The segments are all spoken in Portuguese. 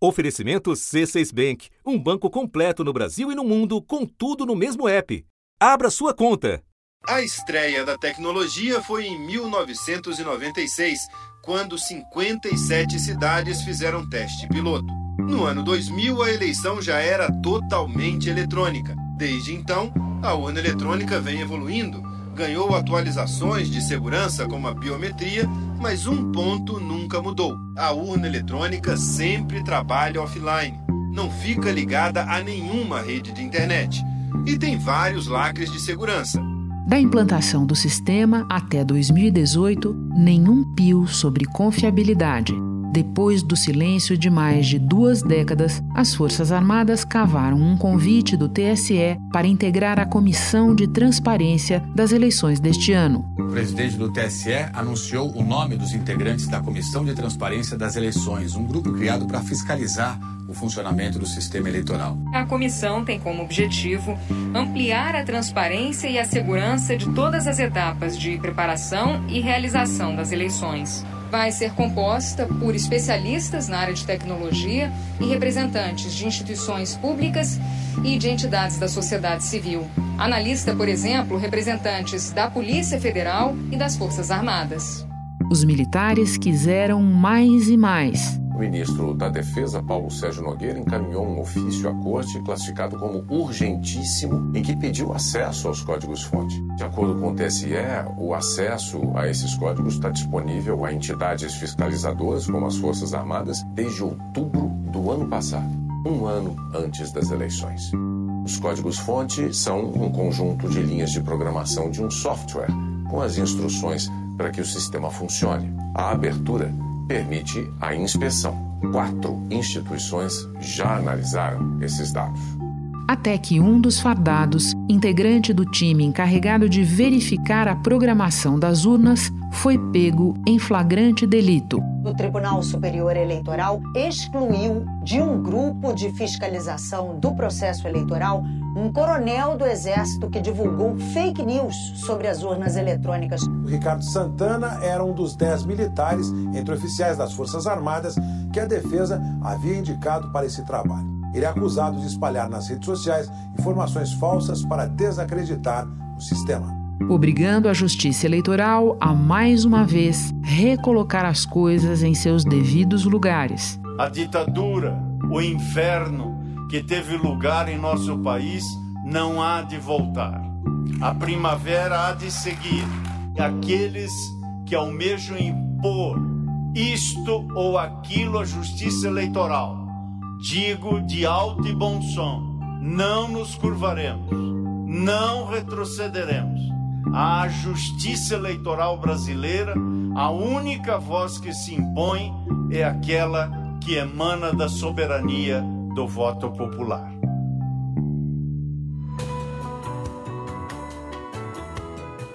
Oferecimento C6 Bank, um banco completo no Brasil e no mundo, com tudo no mesmo app. Abra sua conta. A estreia da tecnologia foi em 1996, quando 57 cidades fizeram teste piloto. No ano 2000, a eleição já era totalmente eletrônica. Desde então, a urna eletrônica vem evoluindo ganhou atualizações de segurança como a biometria, mas um ponto nunca mudou. A urna eletrônica sempre trabalha offline, não fica ligada a nenhuma rede de internet e tem vários lacres de segurança. Da implantação do sistema até 2018, nenhum pio sobre confiabilidade. Depois do silêncio de mais de duas décadas, as Forças Armadas cavaram um convite do TSE para integrar a Comissão de Transparência das eleições deste ano. O presidente do TSE anunciou o nome dos integrantes da Comissão de Transparência das Eleições, um grupo criado para fiscalizar o funcionamento do sistema eleitoral. A comissão tem como objetivo ampliar a transparência e a segurança de todas as etapas de preparação e realização das eleições vai ser composta por especialistas na área de tecnologia e representantes de instituições públicas e de entidades da sociedade civil. Analista, por exemplo, representantes da Polícia Federal e das Forças Armadas. Os militares quiseram mais e mais o ministro da Defesa, Paulo Sérgio Nogueira, encaminhou um ofício à corte classificado como urgentíssimo, em que pediu acesso aos códigos-fonte. De acordo com o TSE, o acesso a esses códigos está disponível a entidades fiscalizadoras, como as Forças Armadas, desde outubro do ano passado, um ano antes das eleições. Os códigos-fonte são um conjunto de linhas de programação de um software com as instruções para que o sistema funcione. A abertura permite a inspeção. Quatro instituições já analisaram esses dados. Até que um dos fardados, integrante do time encarregado de verificar a programação das urnas, foi pego em flagrante delito. O Tribunal Superior Eleitoral excluiu de um grupo de fiscalização do processo eleitoral um coronel do Exército que divulgou fake news sobre as urnas eletrônicas. O Ricardo Santana era um dos dez militares, entre oficiais das Forças Armadas, que a defesa havia indicado para esse trabalho. Ele é acusado de espalhar nas redes sociais informações falsas para desacreditar o sistema. Obrigando a Justiça Eleitoral a mais uma vez recolocar as coisas em seus devidos lugares. A ditadura, o inferno que teve lugar em nosso país não há de voltar. A primavera há de seguir. Aqueles que almejam impor isto ou aquilo à justiça eleitoral, digo de alto e bom som, não nos curvaremos, não retrocederemos. A justiça eleitoral brasileira, a única voz que se impõe é aquela que emana da soberania do voto popular.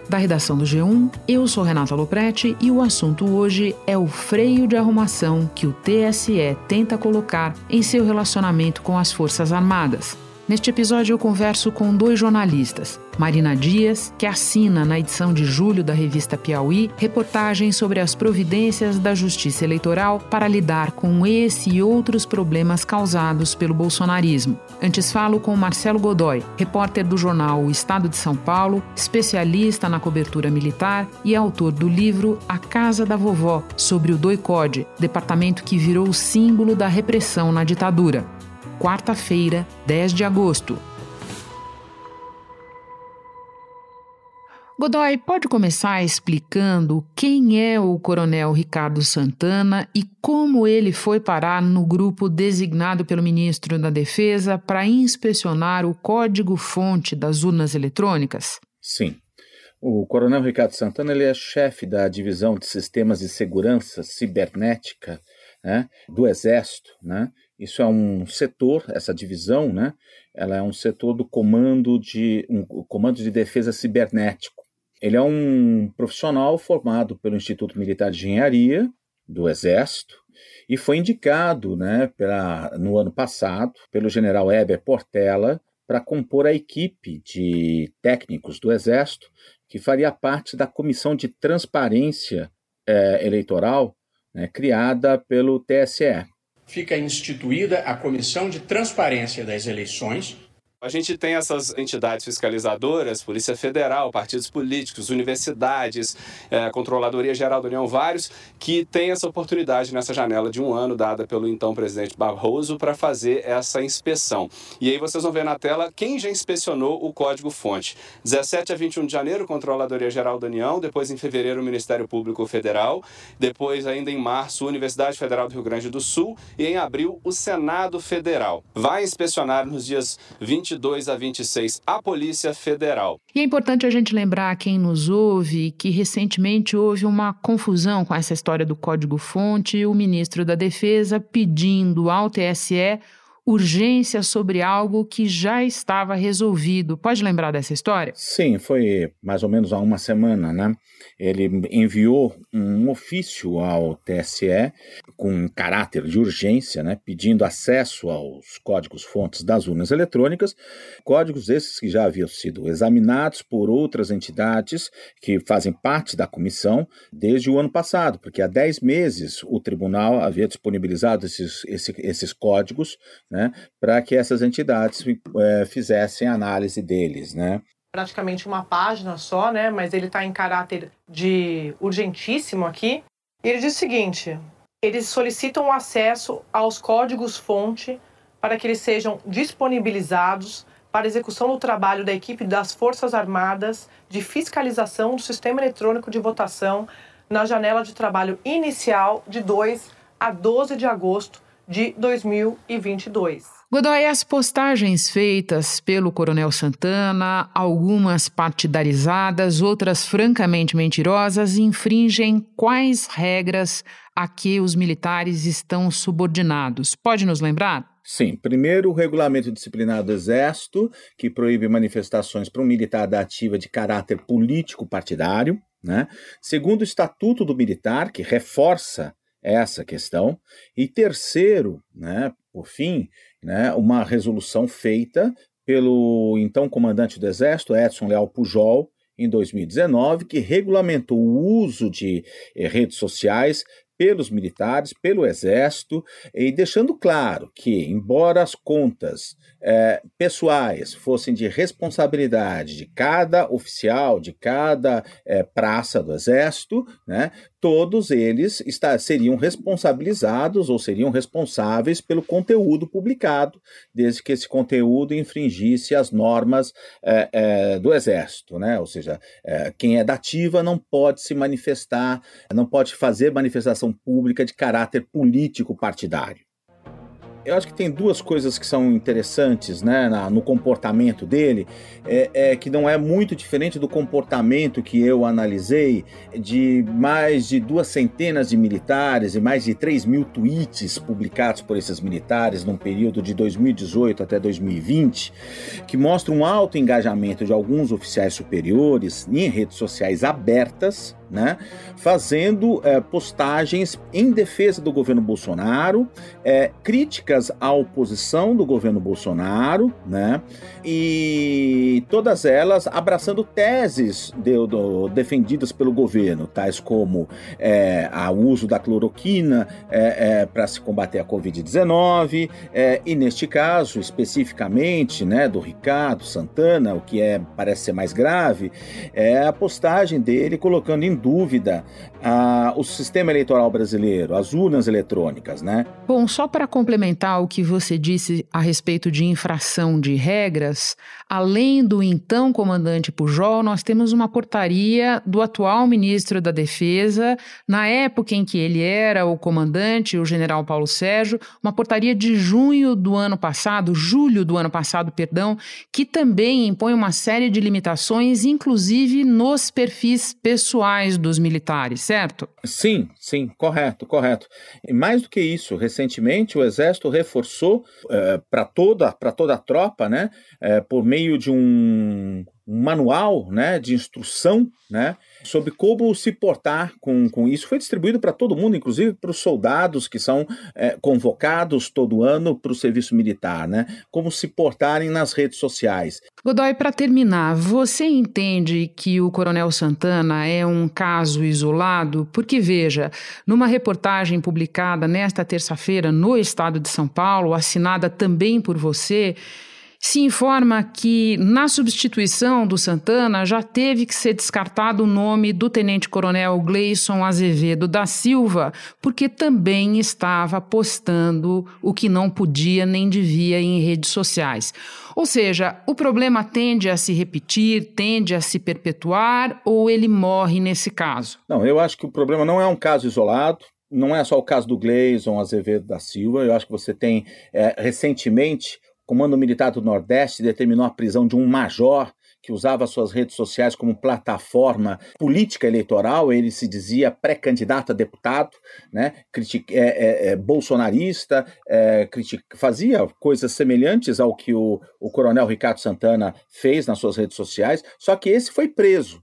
Da redação do G1, eu sou Renata Loprete e o assunto hoje é o freio de arrumação que o TSE tenta colocar em seu relacionamento com as Forças Armadas. Neste episódio, eu converso com dois jornalistas. Marina Dias, que assina na edição de julho da revista Piauí reportagens sobre as providências da Justiça Eleitoral para lidar com esse e outros problemas causados pelo bolsonarismo. Antes falo com Marcelo Godoy, repórter do jornal O Estado de São Paulo, especialista na cobertura militar e autor do livro A Casa da Vovó, sobre o DOICODE, departamento que virou símbolo da repressão na ditadura quarta-feira, 10 de agosto. Godoy, pode começar explicando quem é o Coronel Ricardo Santana e como ele foi parar no grupo designado pelo ministro da Defesa para inspecionar o código-fonte das urnas eletrônicas? Sim. O Coronel Ricardo Santana ele é chefe da divisão de sistemas de segurança cibernética né, do Exército, né, isso é um setor, essa divisão, né? Ela é um setor do comando de um comando de defesa cibernético. Ele é um profissional formado pelo Instituto Militar de Engenharia do Exército e foi indicado, né, pela, no ano passado, pelo General Heber Portela para compor a equipe de técnicos do Exército que faria parte da comissão de transparência é, eleitoral né, criada pelo TSE. Fica instituída a Comissão de Transparência das Eleições, a gente tem essas entidades fiscalizadoras, Polícia Federal, partidos políticos, universidades, é, Controladoria Geral da União, vários, que têm essa oportunidade nessa janela de um ano dada pelo então presidente Barroso para fazer essa inspeção. E aí vocês vão ver na tela quem já inspecionou o código-fonte. 17 a 21 de janeiro, Controladoria Geral da União, depois em fevereiro, o Ministério Público Federal, depois ainda em março, Universidade Federal do Rio Grande do Sul e em abril, o Senado Federal. Vai inspecionar nos dias 20 22 a 26, a Polícia Federal. E é importante a gente lembrar quem nos ouve que recentemente houve uma confusão com essa história do código-fonte e o ministro da Defesa pedindo ao TSE urgência sobre algo que já estava resolvido. Pode lembrar dessa história? Sim, foi mais ou menos há uma semana, né? Ele enviou um ofício ao TSE com caráter de urgência, né, pedindo acesso aos códigos-fontes das urnas eletrônicas, códigos esses que já haviam sido examinados por outras entidades que fazem parte da comissão desde o ano passado, porque há 10 meses o tribunal havia disponibilizado esses, esses códigos né, para que essas entidades é, fizessem análise deles, né? Praticamente uma página só, né? Mas ele está em caráter de urgentíssimo aqui. Ele diz o seguinte: eles solicitam acesso aos códigos-fonte para que eles sejam disponibilizados para execução do trabalho da equipe das Forças Armadas de fiscalização do sistema eletrônico de votação na janela de trabalho inicial de 2 a 12 de agosto de 2022. Godoy, as postagens feitas pelo Coronel Santana, algumas partidarizadas, outras francamente mentirosas, infringem quais regras a que os militares estão subordinados? Pode nos lembrar? Sim, primeiro o regulamento disciplinar do Exército, que proíbe manifestações para um militar da ativa de caráter político partidário. Né? Segundo o Estatuto do Militar, que reforça essa questão. E terceiro, né, por fim, né, uma resolução feita pelo então comandante do Exército, Edson Leal Pujol, em 2019, que regulamentou o uso de eh, redes sociais pelos militares, pelo Exército, e deixando claro que, embora as contas é, pessoais fossem de responsabilidade de cada oficial, de cada é, praça do Exército, né, todos eles está, seriam responsabilizados ou seriam responsáveis pelo conteúdo publicado, desde que esse conteúdo infringisse as normas é, é, do Exército, né? Ou seja, é, quem é da ativa não pode se manifestar, não pode fazer manifestação pública de caráter político partidário. Eu acho que tem duas coisas que são interessantes né, na, no comportamento dele, é, é, que não é muito diferente do comportamento que eu analisei de mais de duas centenas de militares e mais de 3 mil tweets publicados por esses militares num período de 2018 até 2020, que mostra um alto engajamento de alguns oficiais superiores em redes sociais abertas né, fazendo é, postagens em defesa do governo Bolsonaro, é, críticas à oposição do governo Bolsonaro, né, e todas elas abraçando teses de, do, defendidas pelo governo, tais como é, o uso da cloroquina é, é, para se combater a Covid-19, é, e neste caso especificamente, né, do Ricardo Santana, o que é parece ser mais grave, é a postagem dele colocando em dúvida ah, o sistema eleitoral brasileiro, as urnas eletrônicas, né? Bom, só para complementar o que você disse a respeito de infração de regras, além do então comandante Pujol, nós temos uma portaria do atual ministro da Defesa, na época em que ele era o comandante, o general Paulo Sérgio, uma portaria de junho do ano passado, julho do ano passado, perdão, que também impõe uma série de limitações, inclusive nos perfis pessoais dos militares, certo? Sim, sim, correto, correto. E mais do que isso, recentemente o Exército reforçou é, para toda, toda a tropa, né, é, por meio de um, um manual né, de instrução, né, sobre como se portar com, com isso. Foi distribuído para todo mundo, inclusive para os soldados que são é, convocados todo ano para o serviço militar, né? Como se portarem nas redes sociais. Godoy, para terminar, você entende que o Coronel Santana é um caso isolado? Porque, veja, numa reportagem publicada nesta terça-feira no estado de São Paulo, assinada também por você, se informa que, na substituição do Santana, já teve que ser descartado o nome do tenente-coronel Gleison Azevedo da Silva, porque também estava postando o que não podia nem devia em redes sociais. Ou seja, o problema tende a se repetir, tende a se perpetuar ou ele morre nesse caso? Não, eu acho que o problema não é um caso isolado não é só o caso do Gleison Azevedo da Silva, eu acho que você tem é, recentemente Comando Militar do Nordeste determinou a prisão de um major que usava suas redes sociais como plataforma política eleitoral, ele se dizia pré-candidato a deputado, né? É, é, é, bolsonarista, é, fazia coisas semelhantes ao que o, o coronel Ricardo Santana fez nas suas redes sociais, só que esse foi preso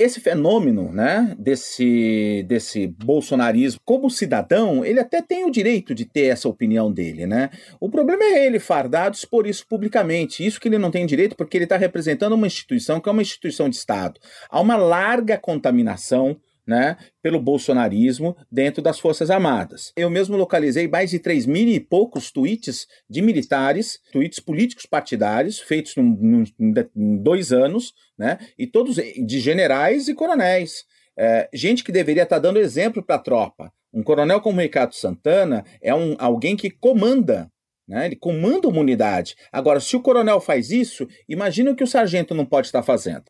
esse fenômeno, né, desse, desse bolsonarismo, como cidadão, ele até tem o direito de ter essa opinião dele, né? O problema é ele fardado expor isso publicamente. Isso que ele não tem direito porque ele está representando uma instituição que é uma instituição de Estado. Há uma larga contaminação né, pelo bolsonarismo dentro das Forças Armadas. Eu mesmo localizei mais de 3 mil e poucos tweets de militares, tweets políticos partidários, feitos em dois anos, né, e todos de generais e coronéis. É, gente que deveria estar dando exemplo para a tropa. Um coronel como Ricardo Santana é um, alguém que comanda né? Ele comanda uma unidade. Agora, se o coronel faz isso, imagina o que o sargento não pode estar fazendo.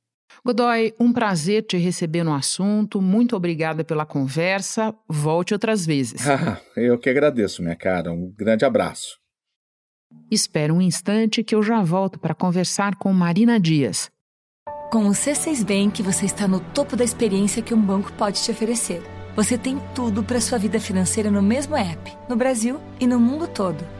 Godoy, um prazer te receber no assunto. Muito obrigada pela conversa. Volte outras vezes. eu que agradeço, minha cara. Um grande abraço. Espera um instante que eu já volto para conversar com Marina Dias. Com o C6 Bank, você está no topo da experiência que um banco pode te oferecer. Você tem tudo para sua vida financeira no mesmo app, no Brasil e no mundo todo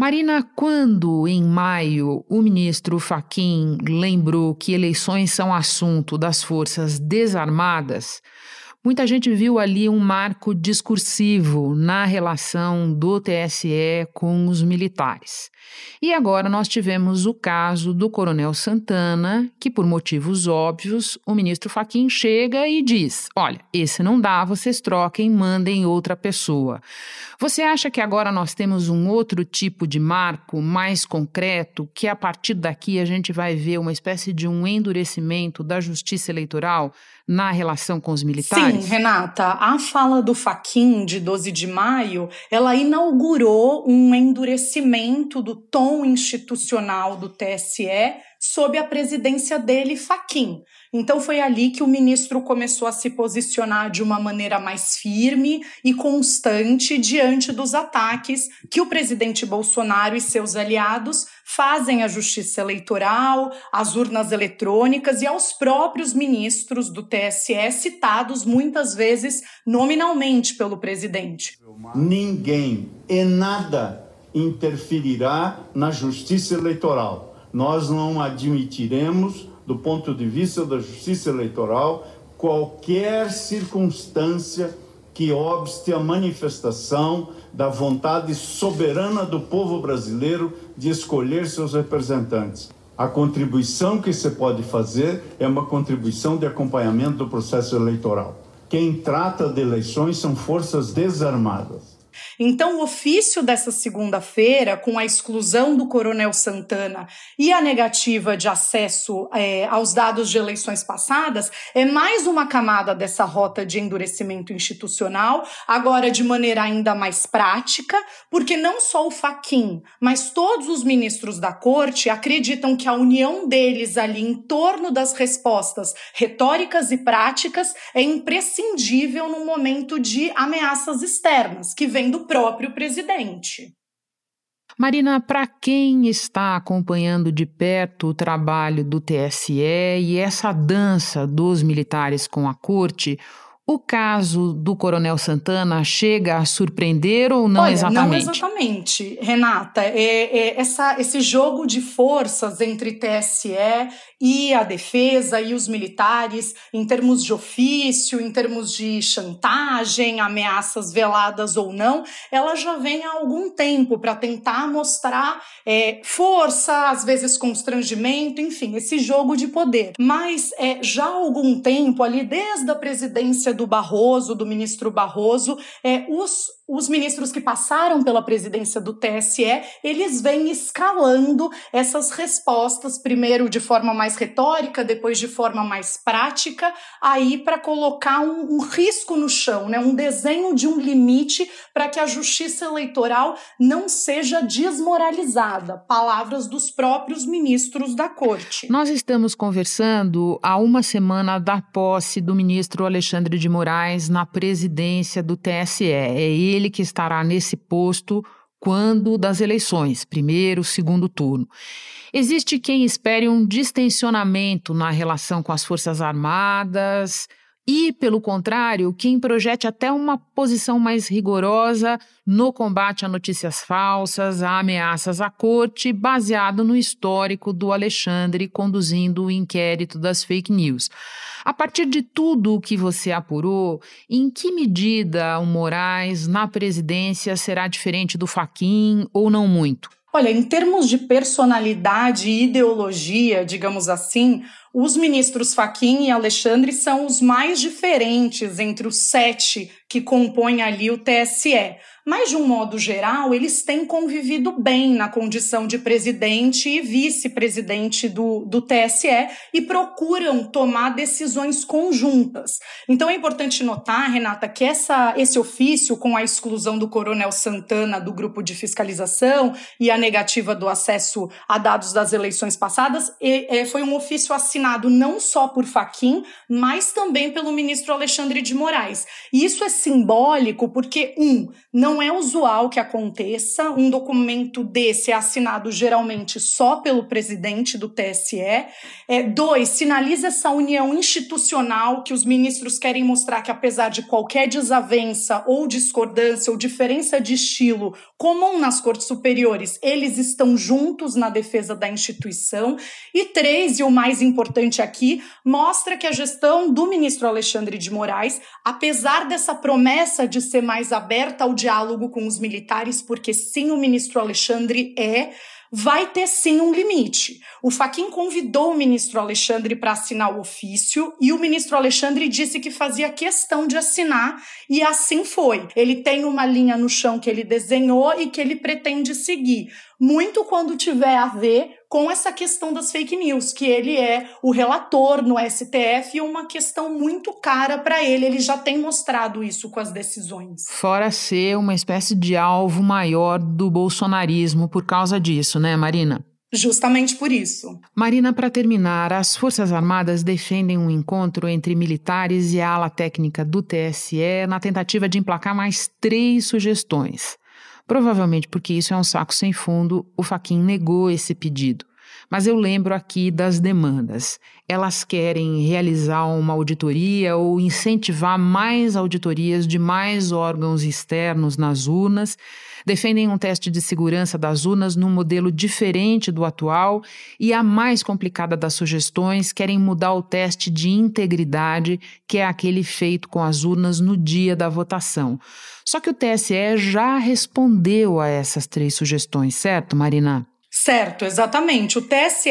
Marina, quando em maio o ministro Faquim lembrou que eleições são assunto das forças desarmadas, Muita gente viu ali um marco discursivo na relação do TSE com os militares. E agora nós tivemos o caso do Coronel Santana, que por motivos óbvios, o ministro Faquim chega e diz: "Olha, esse não dá, vocês troquem, mandem outra pessoa". Você acha que agora nós temos um outro tipo de marco mais concreto, que a partir daqui a gente vai ver uma espécie de um endurecimento da justiça eleitoral? Na relação com os militares? Sim, Renata, a fala do Faquin de 12 de maio, ela inaugurou um endurecimento do tom institucional do TSE sob a presidência dele, Faquin. Então foi ali que o ministro começou a se posicionar de uma maneira mais firme e constante diante dos ataques que o presidente Bolsonaro e seus aliados fazem à justiça eleitoral, às urnas eletrônicas e aos próprios ministros do TSE citados muitas vezes nominalmente pelo presidente. Ninguém e nada interferirá na justiça eleitoral. Nós não admitiremos do ponto de vista da justiça eleitoral, qualquer circunstância que obste a manifestação da vontade soberana do povo brasileiro de escolher seus representantes. A contribuição que se pode fazer é uma contribuição de acompanhamento do processo eleitoral. Quem trata de eleições são forças desarmadas. Então, o ofício dessa segunda-feira, com a exclusão do Coronel Santana e a negativa de acesso é, aos dados de eleições passadas, é mais uma camada dessa rota de endurecimento institucional, agora de maneira ainda mais prática, porque não só o Faquin, mas todos os ministros da corte acreditam que a união deles ali em torno das respostas retóricas e práticas é imprescindível no momento de ameaças externas que vem do próprio presidente. Marina, para quem está acompanhando de perto o trabalho do TSE e essa dança dos militares com a corte, o caso do Coronel Santana chega a surpreender ou não Olha, exatamente? Não exatamente, Renata. É, é, essa, esse jogo de forças entre TSE e a defesa e os militares, em termos de ofício, em termos de chantagem, ameaças veladas ou não, ela já vem há algum tempo para tentar mostrar é, força, às vezes constrangimento, enfim, esse jogo de poder. Mas é, já há algum tempo, ali desde a presidência do Barroso, do ministro Barroso, é, os os ministros que passaram pela presidência do TSE, eles vêm escalando essas respostas, primeiro de forma mais retórica, depois de forma mais prática, aí para colocar um, um, risco no chão, né? um desenho de um limite para que a justiça eleitoral não seja desmoralizada. Palavras dos próprios ministros da corte. Nós estamos conversando há uma semana da posse do ministro Alexandre de Moraes na presidência do TSE. É ele que estará nesse posto quando das eleições, primeiro, segundo turno. Existe quem espere um distensionamento na relação com as Forças Armadas, e, pelo contrário, quem projete até uma posição mais rigorosa no combate a notícias falsas, a ameaças à corte, baseado no histórico do Alexandre conduzindo o inquérito das fake news. A partir de tudo o que você apurou, em que medida o Moraes na presidência será diferente do Faquin ou não muito? Olha, em termos de personalidade e ideologia, digamos assim, os ministros Faquim e Alexandre são os mais diferentes entre os sete que compõem ali o TSE. Mas, de um modo geral, eles têm convivido bem na condição de presidente e vice-presidente do, do TSE e procuram tomar decisões conjuntas. Então, é importante notar, Renata, que essa, esse ofício, com a exclusão do Coronel Santana do grupo de fiscalização e a negativa do acesso a dados das eleições passadas, é, foi um ofício assinado não só por Faquim, mas também pelo ministro Alexandre de Moraes. E isso é simbólico porque, um, não é usual que aconteça, um documento desse é assinado geralmente só pelo presidente do TSE. É, dois, sinaliza essa união institucional que os ministros querem mostrar que, apesar de qualquer desavença ou discordância ou diferença de estilo comum nas cortes superiores, eles estão juntos na defesa da instituição. E três, e o mais importante aqui, mostra que a gestão do ministro Alexandre de Moraes, apesar dessa promessa de ser mais aberta ao diálogo com os militares, porque sim, o ministro Alexandre é, vai ter sim um limite. O Faquin convidou o ministro Alexandre para assinar o ofício e o ministro Alexandre disse que fazia questão de assinar e assim foi. Ele tem uma linha no chão que ele desenhou e que ele pretende seguir, muito quando tiver a ver com essa questão das fake news, que ele é o relator no STF e uma questão muito cara para ele. Ele já tem mostrado isso com as decisões. Fora ser uma espécie de alvo maior do bolsonarismo por causa disso, né, Marina? Justamente por isso. Marina, para terminar, as Forças Armadas defendem um encontro entre militares e a ala técnica do TSE na tentativa de emplacar mais três sugestões. Provavelmente porque isso é um saco sem fundo, o Faquin negou esse pedido. Mas eu lembro aqui das demandas. Elas querem realizar uma auditoria ou incentivar mais auditorias de mais órgãos externos nas urnas, defendem um teste de segurança das urnas num modelo diferente do atual e a mais complicada das sugestões querem mudar o teste de integridade, que é aquele feito com as urnas no dia da votação. Só que o TSE já respondeu a essas três sugestões, certo, Marina? Certo, exatamente. O TSE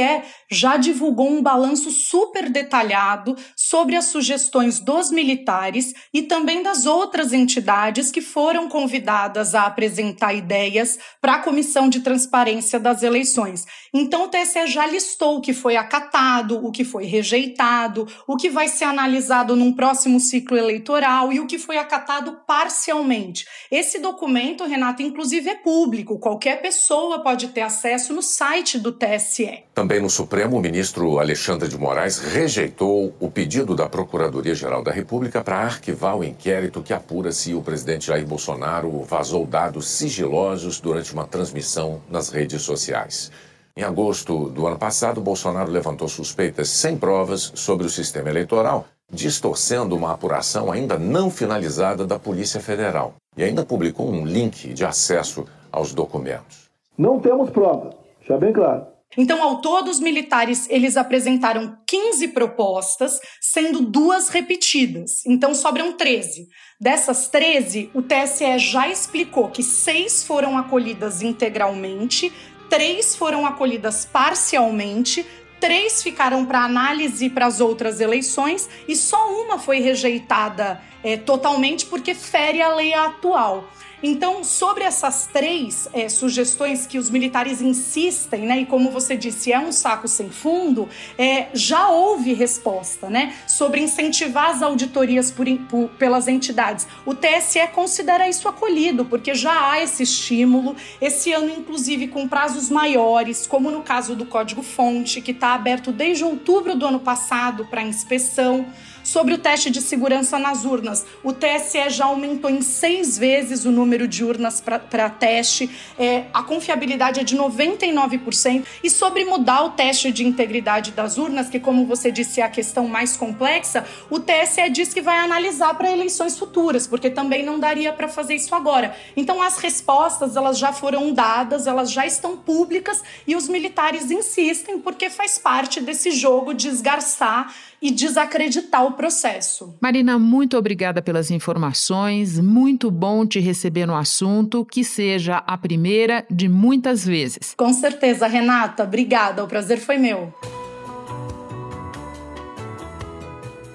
já divulgou um balanço super detalhado sobre as sugestões dos militares e também das outras entidades que foram convidadas a apresentar ideias para a Comissão de Transparência das Eleições. Então, o TSE já listou o que foi acatado, o que foi rejeitado, o que vai ser analisado num próximo ciclo eleitoral e o que foi acatado parcialmente. Esse documento, Renata, inclusive é público, qualquer pessoa pode ter acesso acesso no site do TSE. Também no Supremo, o ministro Alexandre de Moraes rejeitou o pedido da Procuradoria-Geral da República para arquivar o inquérito que apura se o presidente Jair Bolsonaro vazou dados sigilosos durante uma transmissão nas redes sociais. Em agosto do ano passado, Bolsonaro levantou suspeitas sem provas sobre o sistema eleitoral, distorcendo uma apuração ainda não finalizada da Polícia Federal. E ainda publicou um link de acesso aos documentos. Não temos provas, já bem claro. Então, ao todo, os militares eles apresentaram 15 propostas, sendo duas repetidas. Então, sobram 13. Dessas 13, o TSE já explicou que seis foram acolhidas integralmente, três foram acolhidas parcialmente, três ficaram para análise para as outras eleições e só uma foi rejeitada é, totalmente porque fere a lei atual. Então, sobre essas três é, sugestões que os militares insistem, né, e como você disse, é um saco sem fundo, é, já houve resposta, né, sobre incentivar as auditorias por, por, pelas entidades. O TSE considera isso acolhido, porque já há esse estímulo, esse ano, inclusive, com prazos maiores, como no caso do código-fonte, que está aberto desde outubro do ano passado para inspeção. Sobre o teste de segurança nas urnas, o TSE já aumentou em seis vezes o número de urnas para teste, é, a confiabilidade é de 99%. E sobre mudar o teste de integridade das urnas, que, como você disse, é a questão mais complexa, o TSE diz que vai analisar para eleições futuras, porque também não daria para fazer isso agora. Então, as respostas elas já foram dadas, elas já estão públicas e os militares insistem, porque faz parte desse jogo de esgarçar e desacreditar o processo. Marina, muito obrigada pelas informações. Muito bom te receber no assunto, que seja a primeira de muitas vezes. Com certeza, Renata. Obrigada. O prazer foi meu.